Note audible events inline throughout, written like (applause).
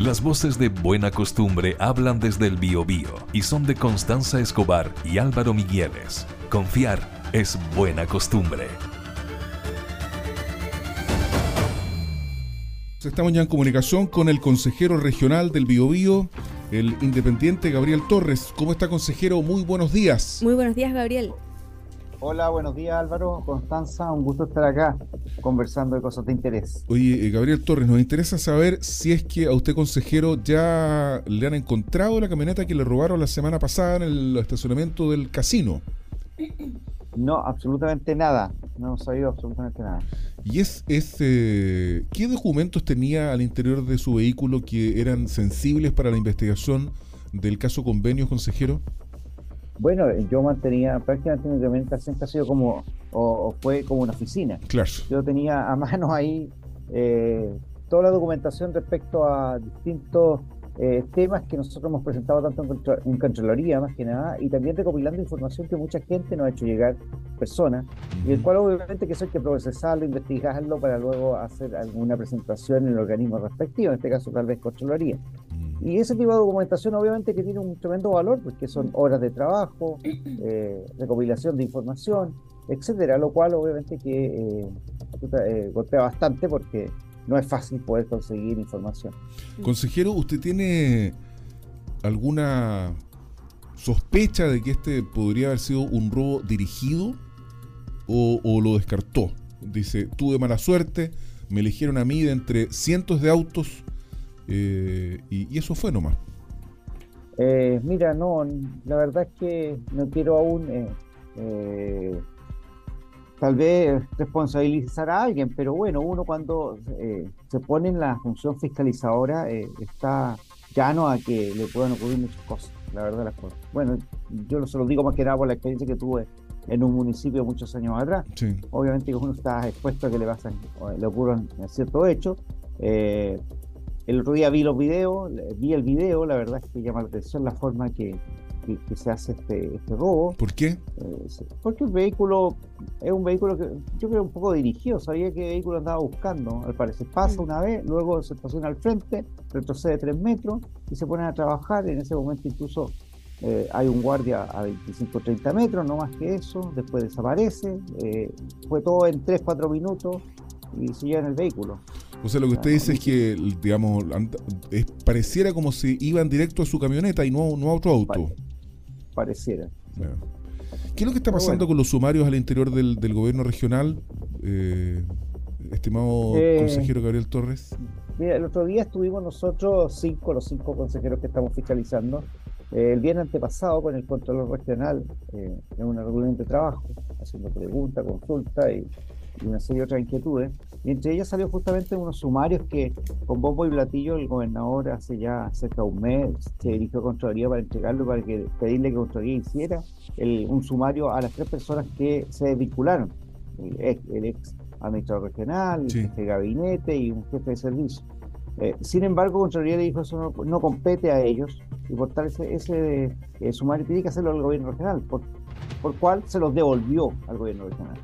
Las voces de Buena Costumbre hablan desde el Biobío y son de Constanza Escobar y Álvaro Migueles. Confiar es buena costumbre. Estamos ya en comunicación con el consejero regional del Biobío, el independiente Gabriel Torres. ¿Cómo está, consejero? Muy buenos días. Muy buenos días, Gabriel. Hola, buenos días Álvaro, Constanza, un gusto estar acá conversando de cosas de interés. Oye, eh, Gabriel Torres, nos interesa saber si es que a usted, consejero, ya le han encontrado la camioneta que le robaron la semana pasada en el estacionamiento del casino. No, absolutamente nada, no hemos sabido absolutamente nada. ¿Y es, es eh, qué documentos tenía al interior de su vehículo que eran sensibles para la investigación del caso convenio, consejero? Bueno, yo mantenía prácticamente mi implementación que ha sido como, o, fue como una oficina. Claro. Yo tenía a mano ahí eh, toda la documentación respecto a distintos eh, temas que nosotros hemos presentado tanto en, en Contraloría, más que nada, y también recopilando información que mucha gente nos ha hecho llegar, personas, y el cual obviamente que eso hay que procesarlo, investigarlo para luego hacer alguna presentación en el organismo respectivo, en este caso tal vez Contraloría. Y ese tipo de documentación obviamente que tiene un tremendo valor, porque son horas de trabajo, (clears throat) eh, recopilación de información, etcétera, lo cual obviamente que eh, eh, golpea bastante porque no es fácil poder conseguir información. Consejero, ¿usted tiene alguna sospecha de que este podría haber sido un robo dirigido o, o lo descartó? Dice, tuve mala suerte, me eligieron a mí de entre cientos de autos eh, y, eso fue nomás. Eh, mira, no, la verdad es que no quiero aún eh, tal vez responsabilizar a alguien, pero bueno, uno cuando se pone en la función fiscalizadora está llano a que le puedan ocurrir muchas cosas, la verdad las cosas. Bueno, yo se lo digo más que nada por la experiencia que tuve en un municipio muchos años atrás. Obviamente que uno está expuesto a que le pasan, le ocurran ciertos hechos. Eh, el otro día vi los videos, vi el video, la verdad es que llama la atención la forma que, se hace este, este robo. ¿Por qué? Eh, porque el vehículo es un vehículo que yo creo un poco dirigido, sabía que vehículo andaba buscando, al parecer pasa una vez, luego se estaciona al frente, retrocede tres metros y se ponen a trabajar, en ese momento incluso eh, hay un guardia a 25 30 metros, no más que eso, después desaparece, eh, fue todo en 3-4 minutos y se lleva en el vehículo. O sea, lo que usted dice es que, digamos, pareciera como si iban directo a su camioneta y no, no a otro auto. pareciera. ¿Qué es lo que está pasando con los sumarios al interior del, gobierno regional, eh, estimado eh, consejero Gabriel Torres? Mira, el otro día estuvimos nosotros cinco, los cinco consejeros que estamos fiscalizando, eh, el viernes antepasado con el control regional en una reunión de trabajo, haciendo preguntas, consultas y y una serie de otras inquietudes. Y entre ellas salió justamente unos sumarios que con bombo y platillo el gobernador hace ya cerca de un mes se dirigió a Contraloría para entregarlo, para que pedirle que Contraloría hiciera un sumario a las tres personas que se desvincularon. El ex, administrador regional, el jefe de gabinete y un jefe de servicio. Eh, sin embargo, Contraloría le dijo eso no, compete a ellos y por tal ese, ese eh, sumario tiene que hacerlo el gobierno regional, por, por cual se los devolvió al gobierno regional.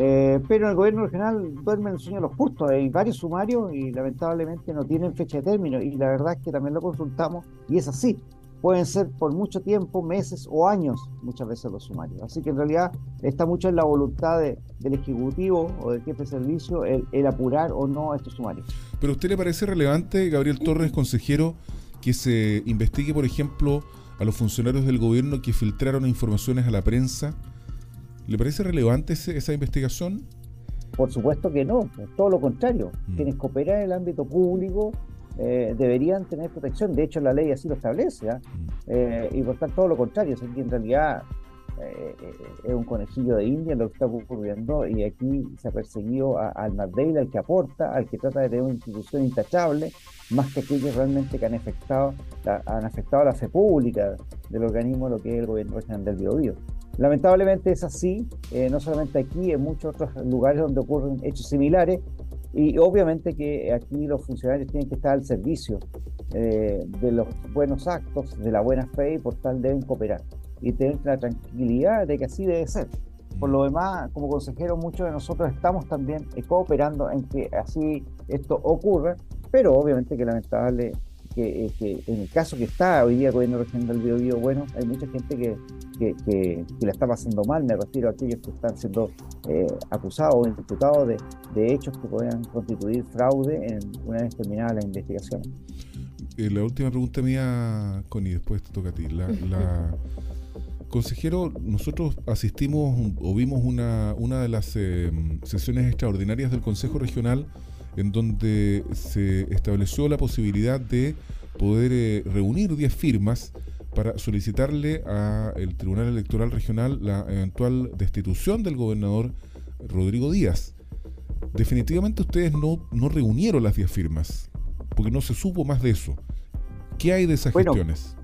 Eh, pero en el gobierno regional duermen el sueño los justos. Hay varios sumarios y lamentablemente no tienen fecha de término. Y la verdad es que también lo consultamos y es así. Pueden ser por mucho tiempo, meses o años, muchas veces los sumarios. Así que en realidad está mucho en la voluntad del Ejecutivo o del jefe de servicio el, el apurar o no estos sumarios. ¿Pero a usted le parece relevante, Gabriel Torres, consejero, que se investigue, por ejemplo, a los funcionarios del gobierno que filtraron informaciones a la prensa? ¿Le parece relevante esa investigación? Por supuesto que no, todo lo contrario. Mm. Quienes cooperan en el ámbito público eh, deberían tener protección. De hecho, la ley así lo establece. ¿ah? Mm. Eh, y por tanto, todo lo contrario. Es que en realidad eh, es un conejillo de India lo que está ocurriendo y aquí se ha perseguido al más al que aporta, al que trata de tener una institución intachable, más que aquellos realmente que han afectado, han afectado a la fe pública del organismo, lo que es el gobierno regional del Biobío. Lamentablemente es así, eh, no solamente aquí, en muchos otros lugares donde ocurren hechos similares, y obviamente que aquí los funcionarios tienen que estar al servicio eh, de los buenos actos, de la buena fe, y por tal deben cooperar y tener la tranquilidad de que así debe ser. Por lo demás, como consejero, muchos de nosotros estamos también eh, cooperando en que así esto ocurra, pero obviamente que lamentable que, en el caso que está hoy día el gobierno regional del Biobío, bueno, hay mucha gente que, que, la está pasando mal, me refiero a aquellos que están siendo eh, acusados o imputados de, de, hechos que puedan constituir fraude en una vez terminada la investigación. Eh, la última pregunta mía, Connie, después te toca a ti. La, (laughs) consejero, nosotros asistimos o vimos una, una de las eh, sesiones extraordinarias del Consejo Regional en donde se estableció la posibilidad de poder reunir 10 firmas para solicitarle al Tribunal Electoral Regional la eventual destitución del gobernador Rodrigo Díaz. Definitivamente ustedes no, no reunieron las 10 firmas, porque no se supo más de eso. ¿Qué hay de esas gestiones?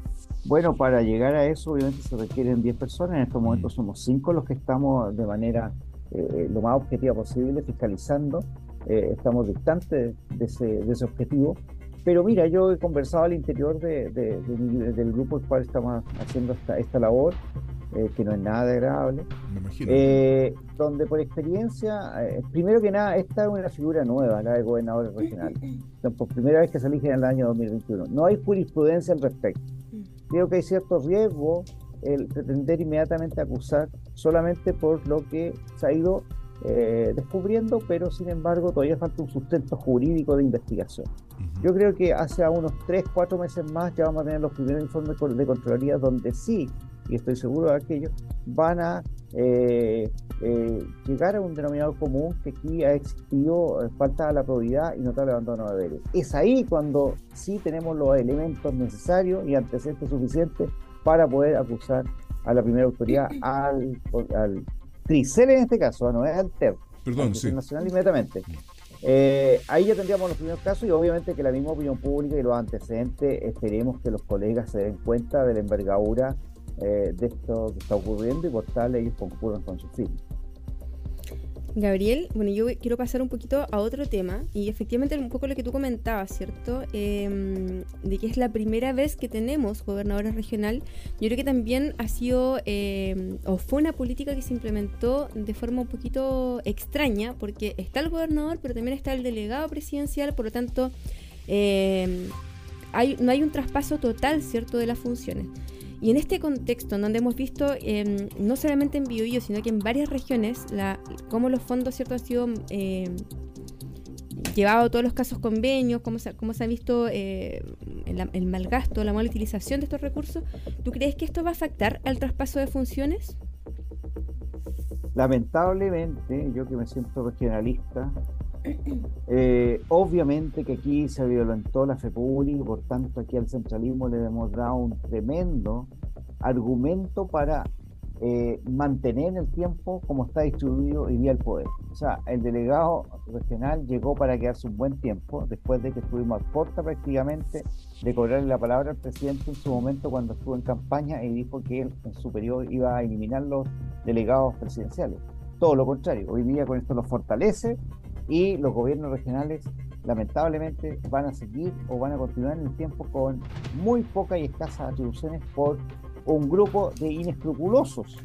Bueno, para llegar a eso obviamente se requieren 10 personas, en estos mm. momentos somos 5 los que estamos de manera eh, lo más objetiva posible fiscalizando, eh, estamos distantes de ese, de ese objetivo pero mira, yo he conversado al interior de, del grupo el cual estamos haciendo esta, esta labor, eh, que no es nada agradable, eh, donde por experiencia, eh, primero que nada, esta es una figura nueva, la de gobernadores regionales. por primera vez que se elige en el año 2021. No hay jurisprudencia al respecto. Creo que hay cierto riesgo el pretender inmediatamente acusar solamente por lo que se ha ido eh, descubriendo, pero sin embargo todavía falta un sustento jurídico de investigación. Yo creo que hace unos 3, 4 meses más ya vamos a tener los primeros informes de Contraloría donde sí, y estoy seguro de aquello, van a eh, eh, llegar a un denominador común que aquí ha existido falta de la probidad y notable abandono de deberes. Es ahí cuando sí tenemos los elementos necesarios y antecedentes suficientes para poder acusar a la primera autoridad, al, al Tricel en este caso, no es Alter. Perdón, sí. Nacional inmediatamente. Eh, ahí ya tendríamos los primeros casos y obviamente que la misma opinión pública y los antecedentes esperemos que los colegas se den cuenta de la envergadura eh, de esto que está ocurriendo y por tal ellos concurran con su fin. Gabriel, bueno, yo quiero pasar un poquito a otro tema y efectivamente un poco lo que tú comentabas, ¿cierto? Em, de que es la primera vez que tenemos gobernadores regional. Yo creo que también ha sido em, o fue una política que se implementó de forma un poquito extraña porque está el gobernador, pero también está el delegado presidencial, por lo tanto em, hay, no hay un traspaso total, ¿cierto?, de las funciones. Y en este contexto, en donde hemos visto em, no solamente en Biobío, sino que en varias regiones, la, cómo los fondos cierto han sido eh, llevado todos los casos convenios, cómo se, cómo se ha visto eh, el, mal gasto, la mala utilización de estos recursos, ¿tú crees que esto va a afectar al traspaso de funciones? Lamentablemente, yo que me siento regionalista, eh, obviamente que aquí se violentó la fe pública y por tanto aquí al centralismo le hemos dado un tremendo argumento para eh, mantener en el tiempo como está distribuido hoy día el poder. O sea, el delegado regional llegó para quedarse un buen tiempo, después de que estuvimos a puerta prácticamente de cobrarle la palabra al presidente en su momento cuando estuvo en campaña y dijo que él en su iba a eliminar los delegados presidenciales. Todo lo contrario, hoy día con esto lo fortalece y los gobiernos regionales lamentablemente van a seguir o van a continuar en el tiempo con muy pocas y escasas atribuciones por un grupo de inescrupulosos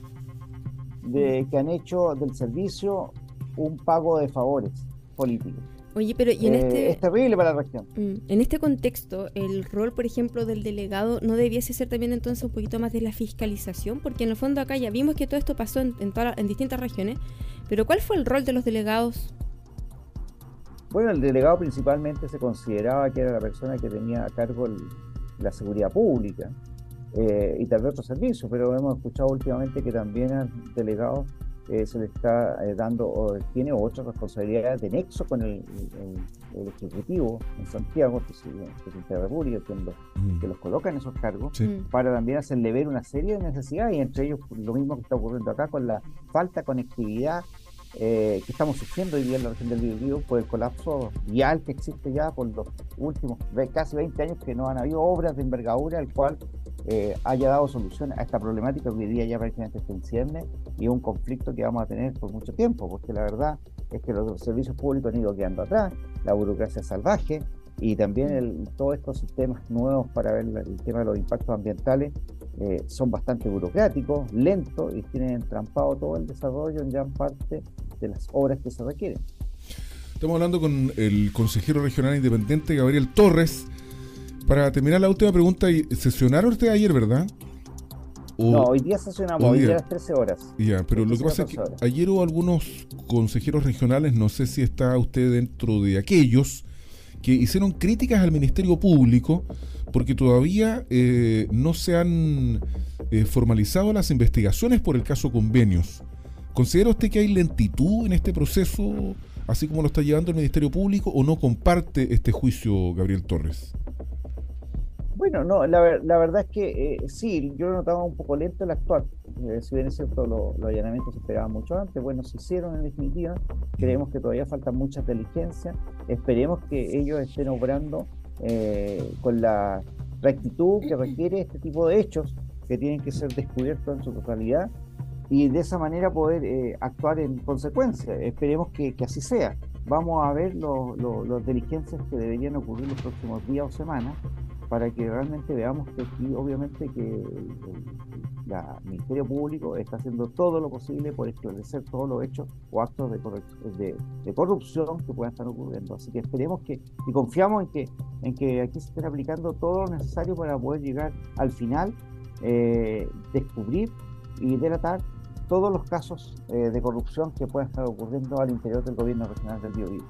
de, que han hecho del servicio un pago de favores políticos. Oye, pero y en eh, este... Es terrible para la región. Mm, en este contexto, el rol, por ejemplo, del delegado no debiese ser también entonces un poquito más de la fiscalización, porque en el fondo acá ya vimos que todo esto pasó en, en distintas regiones, pero ¿cuál fue el rol de los delegados bueno, el delegado principalmente se consideraba que era la persona que tenía a cargo la seguridad pública eh, y tal vez otros servicios, pero hemos escuchado últimamente que también al delegado eh, se le está eh, dando o tiene otras responsabilidades de nexo con el, Ejecutivo en Santiago, que el presidente de la República, mm. que, los coloca en esos cargos, para también hacerle ver una serie de necesidades, y entre ellos lo mismo que está ocurriendo acá con la falta de conectividad eh, que estamos sufriendo hoy día en la región del Biobío por el colapso vial que existe ya por los últimos casi 20 años que no han habido obras de envergadura el cual eh, haya dado solución a esta problemática que hoy día ya prácticamente se enciende y un conflicto que vamos a tener por mucho tiempo, porque la verdad es que los servicios públicos han ido quedando atrás, la burocracia salvaje y también todos estos sistemas nuevos para ver el tema de los impactos ambientales eh, son bastante burocráticos, lentos y tienen entrampado todo el desarrollo en gran parte de las obras que se requieren. Estamos hablando con el consejero regional independiente Gabriel Torres. Para terminar la última pregunta, ¿sesionaron ustedes ayer, verdad? no, hoy día sesionamos, hoy día a las 13 horas. Ya, pero lo que pasa es que ayer hubo algunos consejeros regionales, no sé si está usted dentro de aquellos, que hicieron críticas al Ministerio Público porque todavía eh, no se han eh, formalizado las investigaciones por el caso convenios. ¿Considera usted que hay lentitud en este proceso, así como lo está llevando el Ministerio Público, o no comparte este juicio, Gabriel Torres? Bueno, no, la, verdad es que eh, sí, yo notaba un poco lento el actuar. Eh, si bien es cierto, los allanamientos se esperaban mucho antes, bueno, se hicieron en definitiva. Creemos que todavía falta mucha inteligencia. Esperemos que ellos estén obrando eh, con la rectitud que requiere este tipo de hechos que tienen que ser descubiertos en su totalidad y de esa manera poder actuar en consecuencia. Esperemos que, que, así sea. Vamos a ver las diligencias que deberían ocurrir los próximos días o semanas para que realmente veamos que aquí obviamente que el, Ministerio Público está haciendo todo lo posible por esclarecer todos los hechos o actos de, de, corrupción que puedan estar ocurriendo. Así que esperemos que y confiamos en que, en que aquí se estén aplicando todo lo necesario para poder llegar al final, eh, descubrir y delatar todos los casos eh, de corrupción que puedan estar ocurriendo al interior del gobierno regional del Biobío.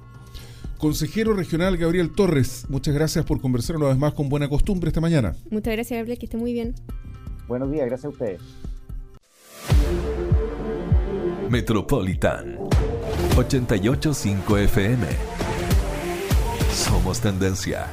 Consejero regional Gabriel Torres, muchas gracias por conversar una vez más con buena costumbre esta mañana. Muchas gracias, Gabriel, que esté muy bien. Buenos días, gracias a ustedes. Metropolitan 885 FM. Somos tendencia.